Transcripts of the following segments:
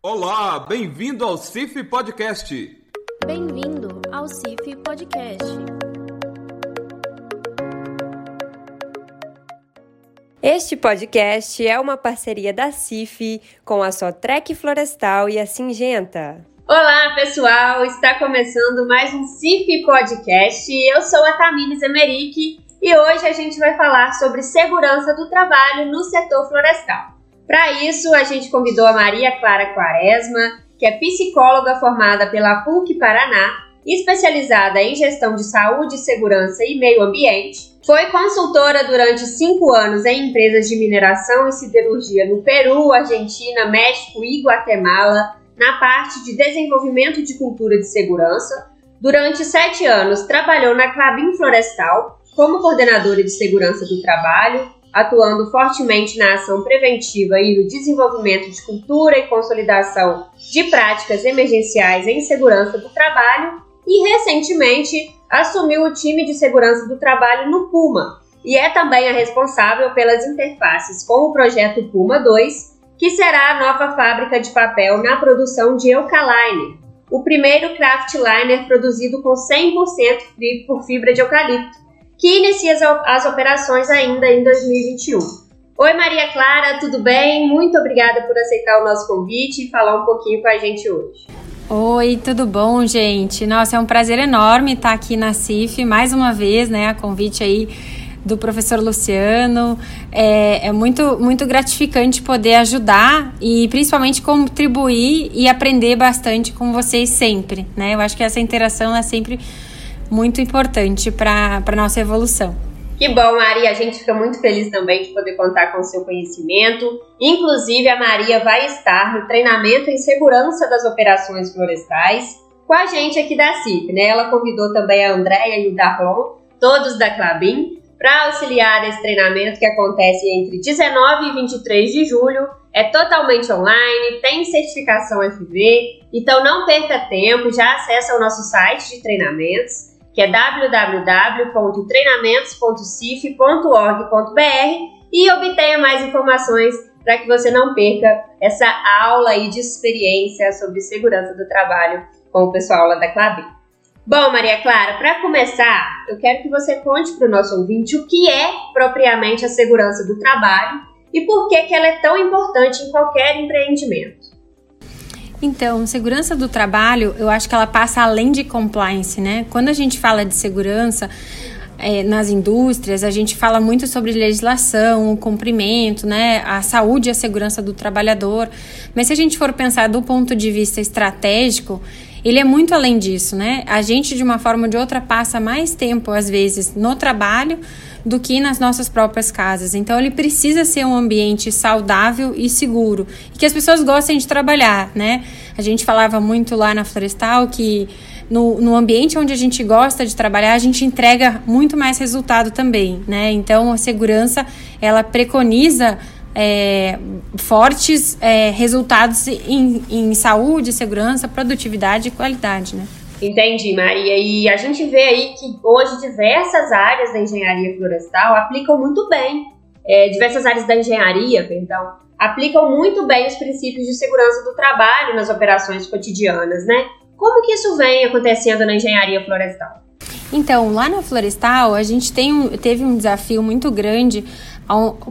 Olá, bem-vindo ao CIF Podcast. Bem-vindo ao CIF Podcast. Este podcast é uma parceria da CIF com a Sotrec Florestal e a Singenta. Olá, pessoal! Está começando mais um CIF Podcast. Eu sou a Tamires Emerick e hoje a gente vai falar sobre segurança do trabalho no setor florestal. Para isso, a gente convidou a Maria Clara Quaresma, que é psicóloga formada pela PUC Paraná, especializada em gestão de saúde, segurança e meio ambiente. Foi consultora durante cinco anos em empresas de mineração e siderurgia no Peru, Argentina, México e Guatemala, na parte de desenvolvimento de cultura de segurança. Durante sete anos, trabalhou na Clabin Florestal como coordenadora de segurança do trabalho atuando fortemente na ação preventiva e no desenvolvimento de cultura e consolidação de práticas emergenciais em segurança do trabalho e recentemente assumiu o time de segurança do trabalho no Puma e é também a responsável pelas interfaces com o projeto Puma 2, que será a nova fábrica de papel na produção de Eucaliner, o primeiro craft liner produzido com 100% por fibra de eucalipto que inicia as, operações ainda em 2021. Oi, Maria Clara, tudo bem? Muito obrigada por aceitar o nosso convite e falar um pouquinho com a gente hoje. Oi, tudo bom, gente? Nossa, é um prazer enorme estar aqui na CIF mais uma vez, né? A convite aí do professor Luciano. É, é, muito, muito gratificante poder ajudar e principalmente contribuir e aprender bastante com vocês sempre, né? Eu acho que essa interação é sempre muito importante para a nossa evolução. Que bom, Maria. A gente fica muito feliz também de poder contar com o seu conhecimento. Inclusive, a Maria vai estar no treinamento em segurança das operações florestais com a gente aqui da CIP, né? Ela convidou também a Andréia e o Darlon, todos da Clabin, para auxiliar nesse treinamento que acontece entre 19 e 23 de julho. É totalmente online, tem certificação FV, então não perca tempo, já acesse o nosso site de treinamentos que é www.treinamentos.cif.org.br e obtenha mais informações para que você não perca essa aula aí de experiência sobre segurança do trabalho com o pessoal lá da Clabin. Bom, Maria Clara, para começar, eu quero que você conte para o nosso ouvinte o que é propriamente a segurança do trabalho e por que, que ela é tão importante em qualquer empreendimento. Então, segurança do trabalho, eu acho que ela passa além de compliance, né? Quando a gente fala de segurança é, nas indústrias, a gente fala muito sobre legislação, o cumprimento, né? A saúde e a segurança do trabalhador. Mas se a gente for pensar do ponto de vista estratégico, ele é muito além disso, né? A gente, de uma forma ou de outra, passa mais tempo, às vezes, no trabalho do que nas nossas próprias casas. Então ele precisa ser um ambiente saudável e seguro e que as pessoas gostem de trabalhar, né? A gente falava muito lá na Florestal que no, no ambiente onde a gente gosta de trabalhar, a gente entrega muito mais resultado também, né? Então a segurança ela preconiza é, fortes é, resultados em, em saúde, segurança, produtividade e qualidade, né? Entendi, Maria. E a gente vê aí que hoje diversas áreas da engenharia florestal aplicam muito bem, é, diversas áreas da engenharia, perdão, aplicam muito bem os princípios de segurança do trabalho nas operações cotidianas, né? Como que isso vem acontecendo na engenharia florestal? Então, lá na Florestal, a gente tem um, teve um desafio muito grande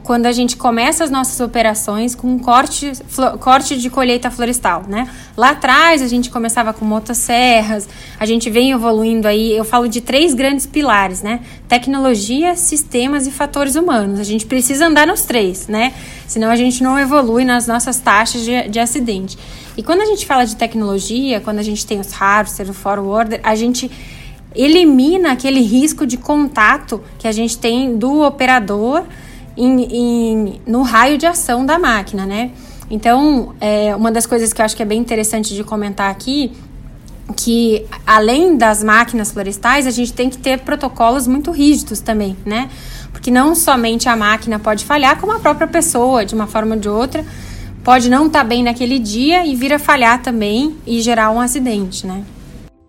quando a gente começa as nossas operações com corte, corte de colheita florestal, né? Lá atrás a gente começava com motosserras, a gente vem evoluindo aí, eu falo de três grandes pilares, né? Tecnologia, sistemas e fatores humanos. A gente precisa andar nos três, né? Senão a gente não evolui nas nossas taxas de, de acidente. E quando a gente fala de tecnologia, quando a gente tem os hardware, o forwarder, a gente elimina aquele risco de contato que a gente tem do operador em, em, no raio de ação da máquina, né? Então, é, uma das coisas que eu acho que é bem interessante de comentar aqui, que além das máquinas florestais, a gente tem que ter protocolos muito rígidos também, né? Porque não somente a máquina pode falhar, como a própria pessoa, de uma forma ou de outra, pode não estar tá bem naquele dia e vir a falhar também e gerar um acidente, né?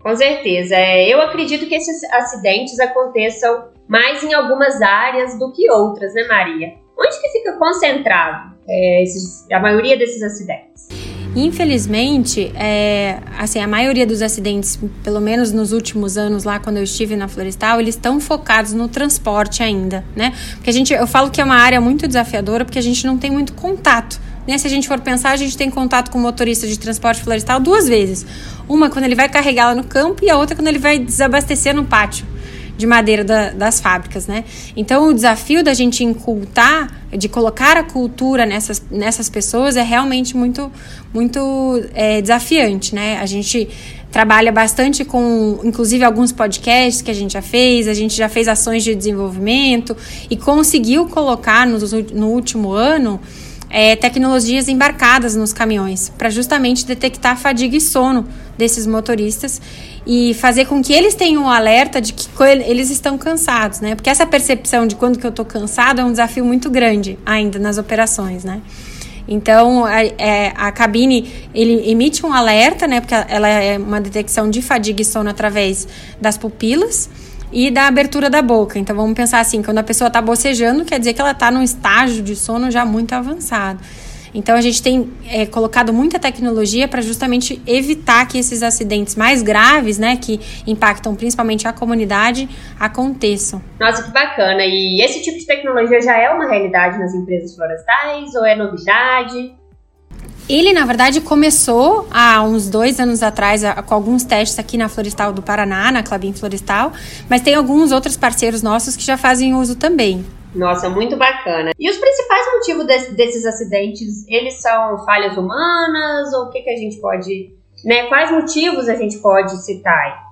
Com certeza. É, eu acredito que esses acidentes aconteçam mais em algumas áreas do que outras, né, Maria? Onde que fica concentrado é, esses, a maioria desses acidentes? Infelizmente, é, assim, a maioria dos acidentes, pelo menos nos últimos anos lá quando eu estive na Florestal, eles estão focados no transporte ainda, né? Porque a gente, eu falo que é uma área muito desafiadora porque a gente não tem muito contato. Né? Se a gente for pensar, a gente tem contato com o motorista de transporte florestal duas vezes. Uma quando ele vai carregá-la no campo e a outra quando ele vai desabastecer no pátio de madeira da, das fábricas, né? Então o desafio da gente incultar, de colocar a cultura nessas, nessas pessoas é realmente muito, muito é, desafiante, né? A gente trabalha bastante com, inclusive, alguns podcasts que a gente já fez, a gente já fez ações de desenvolvimento e conseguiu colocar no, no último ano é, tecnologias embarcadas nos caminhões para justamente detectar fadiga e sono desses motoristas e fazer com que eles tenham um alerta de que eles estão cansados, né? Porque essa percepção de quando que eu estou cansado é um desafio muito grande ainda nas operações, né? Então, a, é, a, cabine ele emite um alerta, né? Porque ela é uma detecção de fadiga e sono através das pupilas e da abertura da boca. Então, vamos pensar assim: quando a pessoa está bocejando, quer dizer que ela está num estágio de sono já muito avançado. Então a gente tem é, colocado muita tecnologia para justamente evitar que esses acidentes mais graves, né, que impactam principalmente a comunidade, aconteçam. Nossa, que bacana! E esse tipo de tecnologia já é uma realidade nas empresas florestais ou é novidade? Ele, na verdade, começou há uns dois anos atrás com alguns testes aqui na Florestal do Paraná, na Clabin Florestal, mas tem alguns outros parceiros nossos que já fazem uso também. Nossa, muito bacana. E os principais motivos desse, desses acidentes, eles são falhas humanas ou o que, que a gente pode, né? Quais motivos a gente pode citar?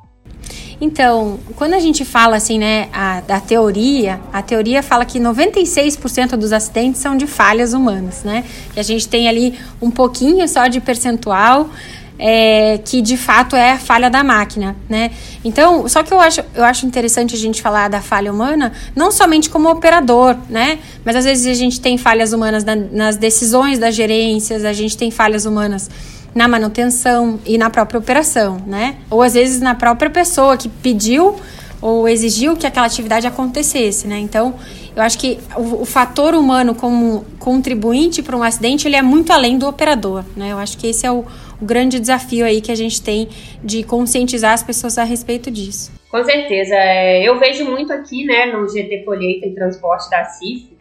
Então, quando a gente fala assim, né, a, da teoria, a teoria fala que 96% dos acidentes são de falhas humanas, né? Que a gente tem ali um pouquinho só de percentual é, que de fato é a falha da máquina, né? Então, só que eu acho, eu acho interessante a gente falar da falha humana, não somente como operador, né? Mas às vezes a gente tem falhas humanas na, nas decisões das gerências, a gente tem falhas humanas na manutenção e na própria operação, né? Ou às vezes na própria pessoa que pediu ou exigiu que aquela atividade acontecesse, né? Então, eu acho que o, o fator humano como contribuinte para um acidente, ele é muito além do operador, né? Eu acho que esse é o, o grande desafio aí que a gente tem de conscientizar as pessoas a respeito disso. Com certeza. É, eu vejo muito aqui, né, no GT Colheita e Transporte da CIF,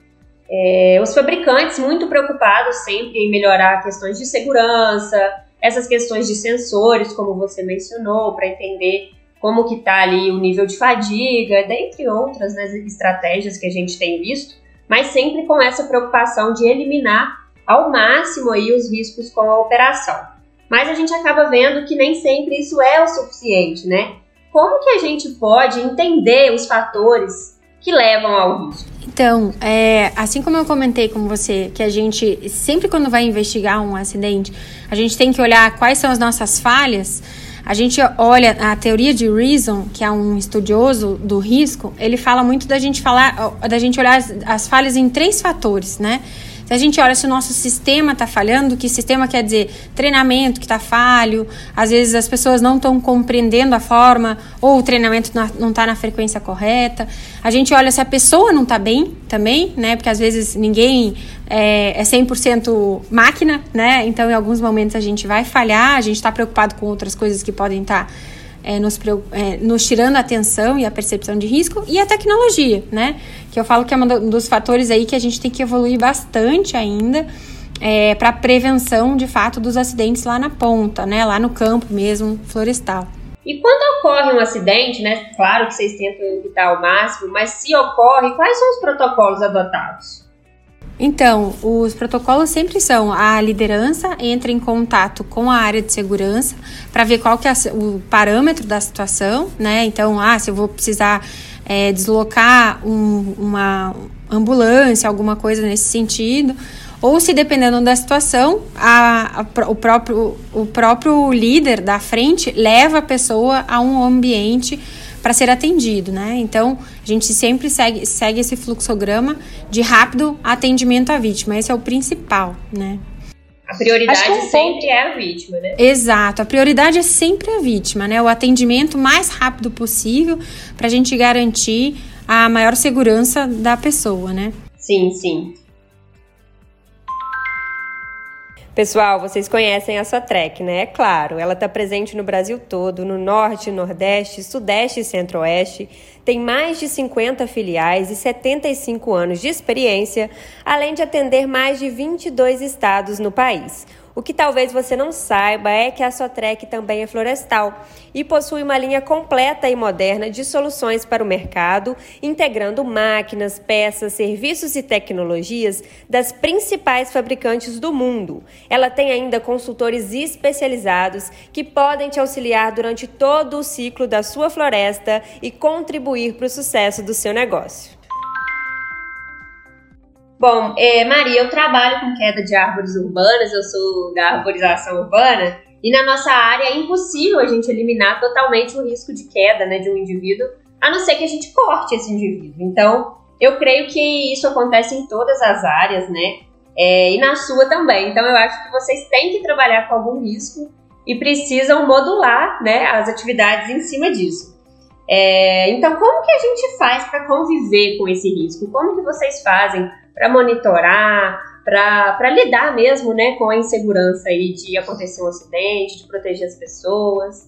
é, os fabricantes muito preocupados sempre em melhorar questões de segurança, essas questões de sensores, como você mencionou, para entender como que está ali o nível de fadiga, dentre outras né, estratégias que a gente tem visto, mas sempre com essa preocupação de eliminar ao máximo aí os riscos com a operação mas a gente acaba vendo que nem sempre isso é o suficiente, né? Como que a gente pode entender os fatores que levam ao risco? Então, é, assim como eu comentei com você, que a gente, sempre quando vai investigar um acidente, a gente tem que olhar quais são as nossas falhas. A gente olha a teoria de Reason, que é um estudioso do risco, ele fala muito da gente falar, da gente olhar as, as falhas em três fatores, né? Se a gente olha se o nosso sistema está falhando, que sistema quer dizer treinamento que está falho, às vezes as pessoas não estão compreendendo a forma, ou o treinamento não está na frequência correta. A gente olha se a pessoa não está bem também, né? Porque às vezes ninguém é, é 100% máquina, né? Então em alguns momentos a gente vai falhar, a gente está preocupado com outras coisas que podem estar. Tá é, nos, é, nos tirando a atenção e a percepção de risco, e a tecnologia, né? Que eu falo que é um dos fatores aí que a gente tem que evoluir bastante ainda é, para prevenção, de fato, dos acidentes lá na ponta, né? Lá no campo mesmo, florestal. E quando ocorre um acidente, né? Claro que vocês tentam evitar ao máximo, mas se ocorre, quais são os protocolos adotados? Então, os protocolos sempre são a liderança entra em contato com a área de segurança para ver qual que é o parâmetro da situação, né? Então, ah, se eu vou precisar é, deslocar um, uma ambulância, alguma coisa nesse sentido, ou se dependendo da situação, a, a, o, próprio, o próprio líder da frente leva a pessoa a um ambiente para ser atendido, né? Então, a gente sempre segue, segue esse fluxograma de rápido atendimento à vítima. Esse é o principal, né? A prioridade é um sempre é a vítima, né? Exato, a prioridade é sempre a vítima, né? O atendimento mais rápido possível para a gente garantir a maior segurança da pessoa, né? Sim, sim. Pessoal, vocês conhecem a Sotrec, né? É claro, ela está presente no Brasil todo, no Norte, Nordeste, Sudeste e Centro-Oeste. Tem mais de 50 filiais e 75 anos de experiência, além de atender mais de 22 estados no país. O que talvez você não saiba é que a Sotrec também é florestal e possui uma linha completa e moderna de soluções para o mercado, integrando máquinas, peças, serviços e tecnologias das principais fabricantes do mundo. Ela tem ainda consultores especializados que podem te auxiliar durante todo o ciclo da sua floresta e contribuir para o sucesso do seu negócio. Bom, é, Maria, eu trabalho com queda de árvores urbanas, eu sou da arborização urbana, e na nossa área é impossível a gente eliminar totalmente o risco de queda né, de um indivíduo, a não ser que a gente corte esse indivíduo. Então, eu creio que isso acontece em todas as áreas, né? É, e na sua também. Então, eu acho que vocês têm que trabalhar com algum risco e precisam modular né, as atividades em cima disso. É, então, como que a gente faz para conviver com esse risco? Como que vocês fazem para monitorar, para lidar mesmo né, com a insegurança aí de acontecer um acidente, de proteger as pessoas.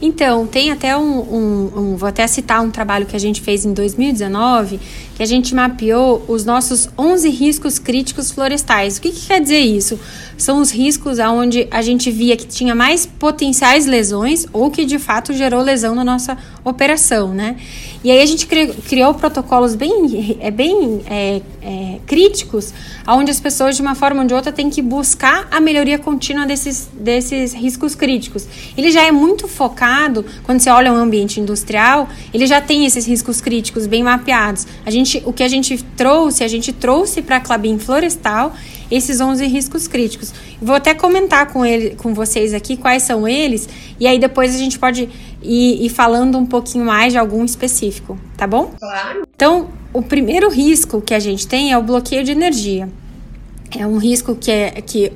Então, tem até um, um, um, Vou até citar um trabalho que a gente fez em 2019, que a gente mapeou os nossos 11 riscos críticos florestais. O que, que quer dizer isso? São os riscos onde a gente via que tinha mais potenciais lesões ou que de fato gerou lesão na nossa operação, né? E aí a gente criou, criou protocolos bem, é, bem é, é, críticos, onde as pessoas, de uma forma ou de outra, têm que buscar a melhoria contínua desses, desses riscos críticos. Ele já é muito focado, quando você olha um ambiente industrial, ele já tem esses riscos críticos bem mapeados. A gente, o que a gente trouxe, a gente trouxe para a Clabin Florestal esses 11 riscos críticos. Vou até comentar com, ele, com vocês aqui quais são eles, e aí depois a gente pode ir, ir falando um pouquinho mais de algum específico, tá bom? Claro. Então, o primeiro risco que a gente tem é o bloqueio de energia. É um risco que, é, que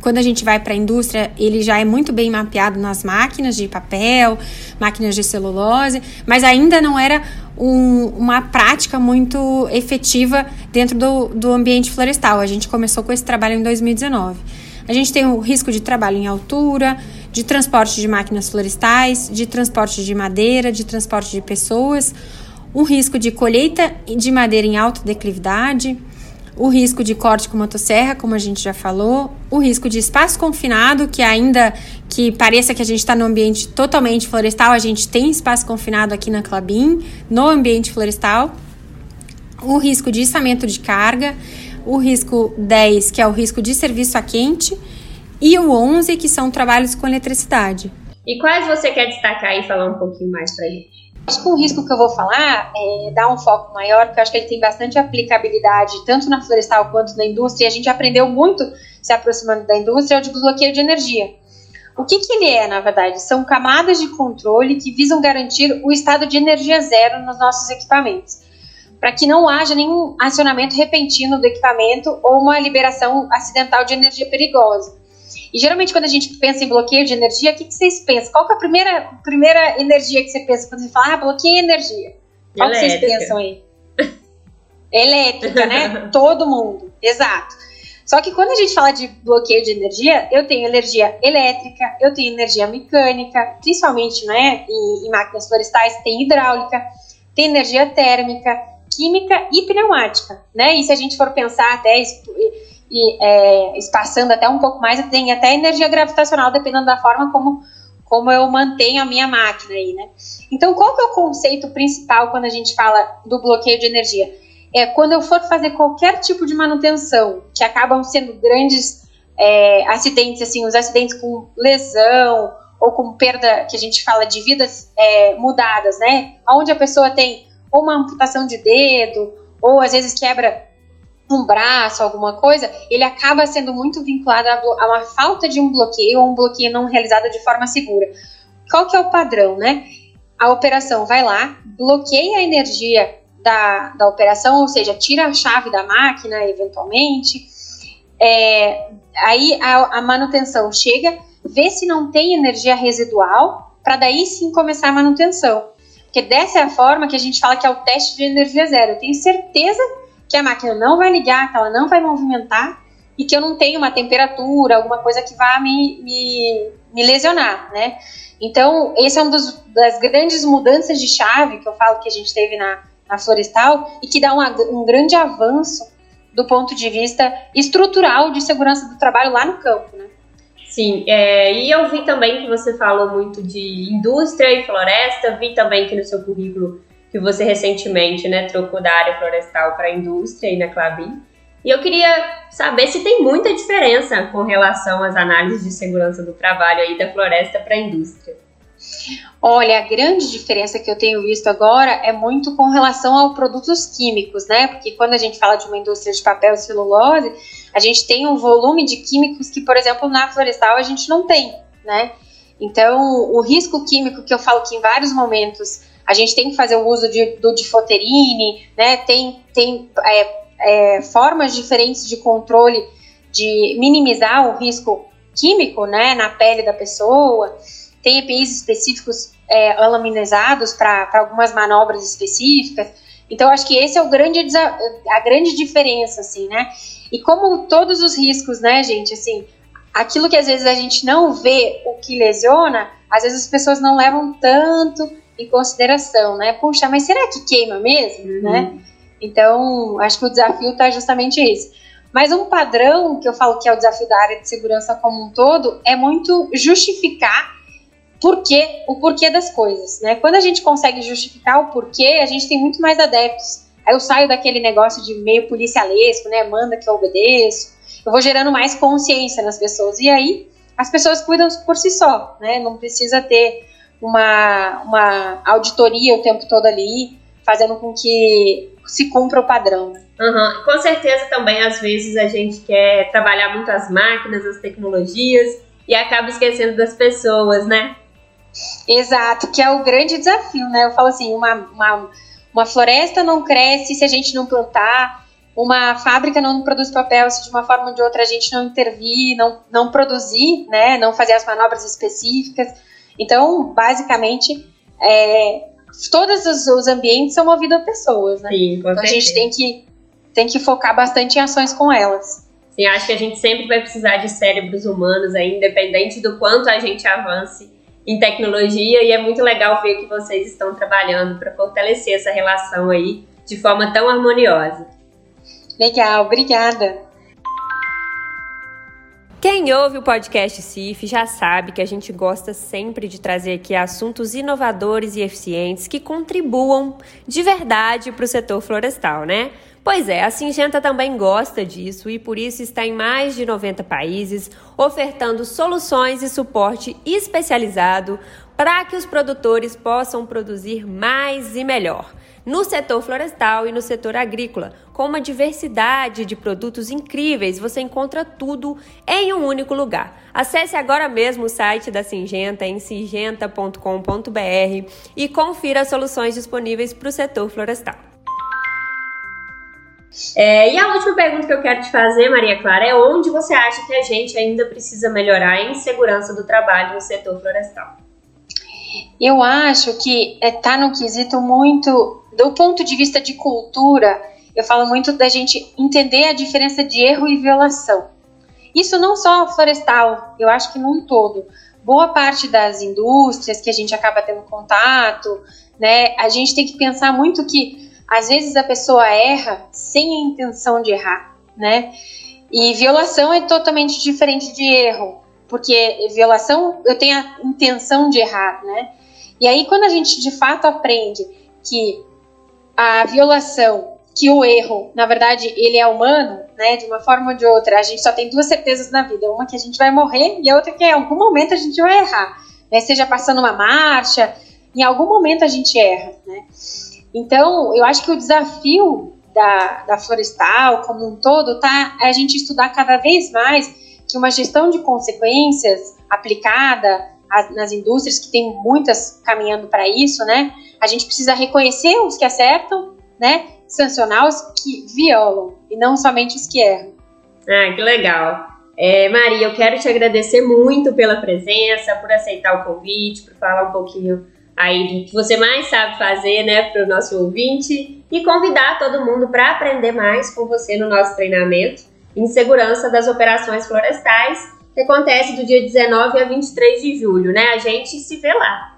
quando a gente vai para a indústria, ele já é muito bem mapeado nas máquinas de papel, máquinas de celulose, mas ainda não era um, uma prática muito efetiva dentro do, do ambiente florestal. A gente começou com esse trabalho em 2019. A gente tem o risco de trabalho em altura, de transporte de máquinas florestais, de transporte de madeira, de transporte de pessoas, um risco de colheita de madeira em alta declividade o risco de corte com motosserra, como a gente já falou, o risco de espaço confinado, que ainda que pareça que a gente está no ambiente totalmente florestal, a gente tem espaço confinado aqui na Clabin, no ambiente florestal, o risco de içamento de carga, o risco 10, que é o risco de serviço a quente, e o 11, que são trabalhos com eletricidade. E quais você quer destacar e falar um pouquinho mais para gente? Acho que o risco que eu vou falar é dar um foco maior, porque eu acho que ele tem bastante aplicabilidade, tanto na florestal quanto na indústria, e a gente aprendeu muito se aproximando da indústria, é o de bloqueio de energia. O que, que ele é, na verdade? São camadas de controle que visam garantir o estado de energia zero nos nossos equipamentos, para que não haja nenhum acionamento repentino do equipamento ou uma liberação acidental de energia perigosa. E geralmente quando a gente pensa em bloqueio de energia, o que, que vocês pensam? Qual é a primeira, primeira energia que você pensa quando você fala, ah, bloqueio energia? Qual que vocês pensam aí? Elétrica, né? Todo mundo, exato. Só que quando a gente fala de bloqueio de energia, eu tenho energia elétrica, eu tenho energia mecânica, principalmente né, em, em máquinas florestais, tem hidráulica, tem energia térmica, química e pneumática, né? E se a gente for pensar até e é, espaçando até um pouco mais, tenho até energia gravitacional, dependendo da forma como, como eu mantenho a minha máquina aí, né? Então, qual que é o conceito principal quando a gente fala do bloqueio de energia? É quando eu for fazer qualquer tipo de manutenção, que acabam sendo grandes é, acidentes, assim, os acidentes com lesão ou com perda, que a gente fala de vidas é, mudadas, né? Onde a pessoa tem uma amputação de dedo, ou às vezes quebra um braço, alguma coisa, ele acaba sendo muito vinculado a, uma falta de um bloqueio ou um bloqueio não realizado de forma segura. Qual que é o padrão, né? A operação vai lá, bloqueia a energia da, da operação, ou seja, tira a chave da máquina, eventualmente. É, aí a, a manutenção chega, vê se não tem energia residual, para daí sim começar a manutenção. Porque dessa é a forma que a gente fala que é o teste de energia zero. Eu tenho certeza que a máquina não vai ligar, que ela não vai movimentar, e que eu não tenho uma temperatura, alguma coisa que vá me, me, me lesionar, né? Então, esse é um dos, das grandes mudanças de chave que eu falo que a gente teve na, na Florestal e que dá uma, um grande avanço do ponto de vista estrutural de segurança do trabalho lá no campo, né? Sim, é, e eu vi também que você falou muito de indústria e floresta, vi também que no seu currículo que você recentemente né, trocou da área florestal para a indústria e na Clabin. E eu queria saber se tem muita diferença com relação às análises de segurança do trabalho aí da floresta para a indústria. Olha, a grande diferença que eu tenho visto agora é muito com relação aos produtos químicos, né? Porque quando a gente fala de uma indústria de papel e celulose, a gente tem um volume de químicos que, por exemplo, na florestal a gente não tem, né? Então, o risco químico que eu falo que em vários momentos a gente tem que fazer o uso de, do difoterine, né? Tem, tem é, é, formas diferentes de controle de minimizar o risco químico, né, na pele da pessoa. Tem EPIs específicos é, alaminizados para algumas manobras específicas. Então, acho que esse é o grande a grande diferença, assim, né? E como todos os riscos, né, gente, assim, aquilo que às vezes a gente não vê o que lesiona, às vezes as pessoas não levam tanto em consideração, né? Puxa, mas será que queima mesmo, uhum. né? Então, acho que o desafio está justamente esse. Mas um padrão que eu falo que é o desafio da área de segurança como um todo é muito justificar porquê, o porquê das coisas, né? Quando a gente consegue justificar o porquê, a gente tem muito mais adeptos. Aí eu saio daquele negócio de meio policialesco, né? Manda que eu obedeço. Eu vou gerando mais consciência nas pessoas. E aí as pessoas cuidam por si só, né? Não precisa ter uma, uma auditoria o tempo todo ali, fazendo com que se cumpra o padrão. Uhum. Com certeza também, às vezes, a gente quer trabalhar muito as máquinas, as tecnologias, e acaba esquecendo das pessoas, né? Exato, que é o grande desafio, né? Eu falo assim, uma, uma, uma floresta não cresce se a gente não plantar, uma fábrica não produz papel se de uma forma ou de outra a gente não intervir, não, não produzir, né? Não fazer as manobras específicas. Então, basicamente, é, todos os, os, ambientes são movidos a pessoas, né? Sim, então a gente tem que, tem que focar bastante em ações com elas. Sim, acho que a gente sempre vai precisar de cérebros humanos aí, independente do quanto a gente avance em tecnologia e é muito legal ver que vocês estão trabalhando para fortalecer essa relação aí de forma tão harmoniosa. Legal, obrigada. Quem ouve o podcast CIF já sabe que a gente gosta sempre de trazer aqui assuntos inovadores e eficientes que contribuam de verdade para o setor florestal, né? Pois é, a Singenta também gosta disso e por isso está em mais de 90 países, ofertando soluções e suporte especializado para que os produtores possam produzir mais e melhor. No setor florestal e no setor agrícola, com uma diversidade de produtos incríveis, você encontra tudo em um único lugar. Acesse agora mesmo o site da Singenta em singenta.com.br e confira as soluções disponíveis para o setor florestal. É, e a última pergunta que eu quero te fazer, Maria Clara, é onde você acha que a gente ainda precisa melhorar em segurança do trabalho no setor florestal? Eu acho que está é, no quesito muito, do ponto de vista de cultura, eu falo muito da gente entender a diferença de erro e violação. Isso não só florestal, eu acho que num todo. Boa parte das indústrias que a gente acaba tendo contato, né, a gente tem que pensar muito que às vezes a pessoa erra sem a intenção de errar, né? E violação é totalmente diferente de erro, porque violação eu tenho a intenção de errar, né? E aí quando a gente de fato aprende que a violação, que o erro, na verdade, ele é humano, né? De uma forma ou de outra, a gente só tem duas certezas na vida, uma que a gente vai morrer e a outra que em algum momento a gente vai errar, né? Seja passando uma marcha, em algum momento a gente erra, né? Então, eu acho que o desafio da, da florestal como um todo tá é a gente estudar cada vez mais que uma gestão de consequências aplicada nas indústrias, que tem muitas caminhando para isso, né? A gente precisa reconhecer os que acertam, né? Sancionar os que violam e não somente os que erram. Ah, que legal. É, Maria, eu quero te agradecer muito pela presença, por aceitar o convite, por falar um pouquinho aí do que você mais sabe fazer, né, para o nosso ouvinte e convidar todo mundo para aprender mais com você no nosso treinamento. em segurança das operações florestais, que acontece do dia 19 a 23 de julho, né? A gente se vê lá.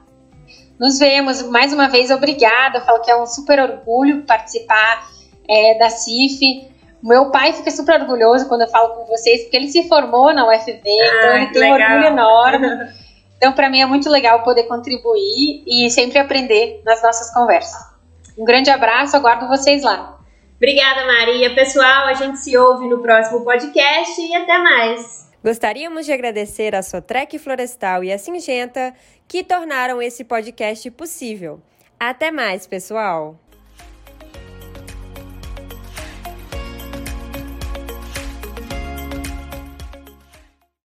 Nos vemos. Mais uma vez, obrigada. Eu falo que é um super orgulho participar é, da CIF. Meu pai fica super orgulhoso quando eu falo com vocês, porque ele se formou na UFV, ah, então ele tem legal. um orgulho enorme. Então, para mim é muito legal poder contribuir e sempre aprender nas nossas conversas. Um grande abraço, aguardo vocês lá. Obrigada, Maria. Pessoal, a gente se ouve no próximo podcast e até mais. Gostaríamos de agradecer a Sotrec Florestal e a Singenta que tornaram esse podcast possível. Até mais, pessoal!